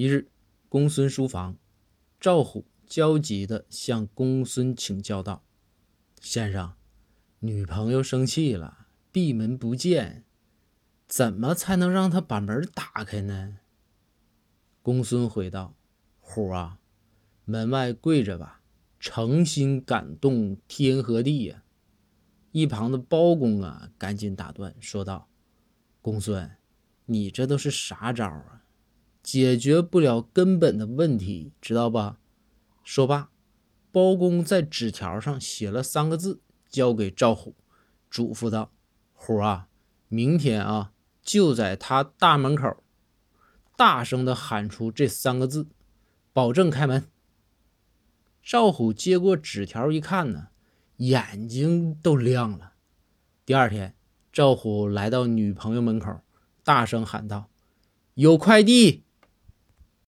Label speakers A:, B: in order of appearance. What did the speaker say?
A: 一日，公孙书房，赵虎焦急地向公孙请教道：“先生，女朋友生气了，闭门不见，怎么才能让她把门打开呢？”公孙回道：“虎啊，门外跪着吧，诚心感动天和地呀。”一旁的包公啊，赶紧打断，说道：“公孙，你这都是啥招啊？解决不了根本的问题，知道吧？”说罢，包公在纸条上写了三个字，交给赵虎，嘱咐道：“虎啊，明天啊，就在他大门口，大声的喊出这三个字，保证开门。”赵虎接过纸条一看呢。眼睛都亮了。第二天，赵虎来到女朋友门口，大声喊道：“有快递！”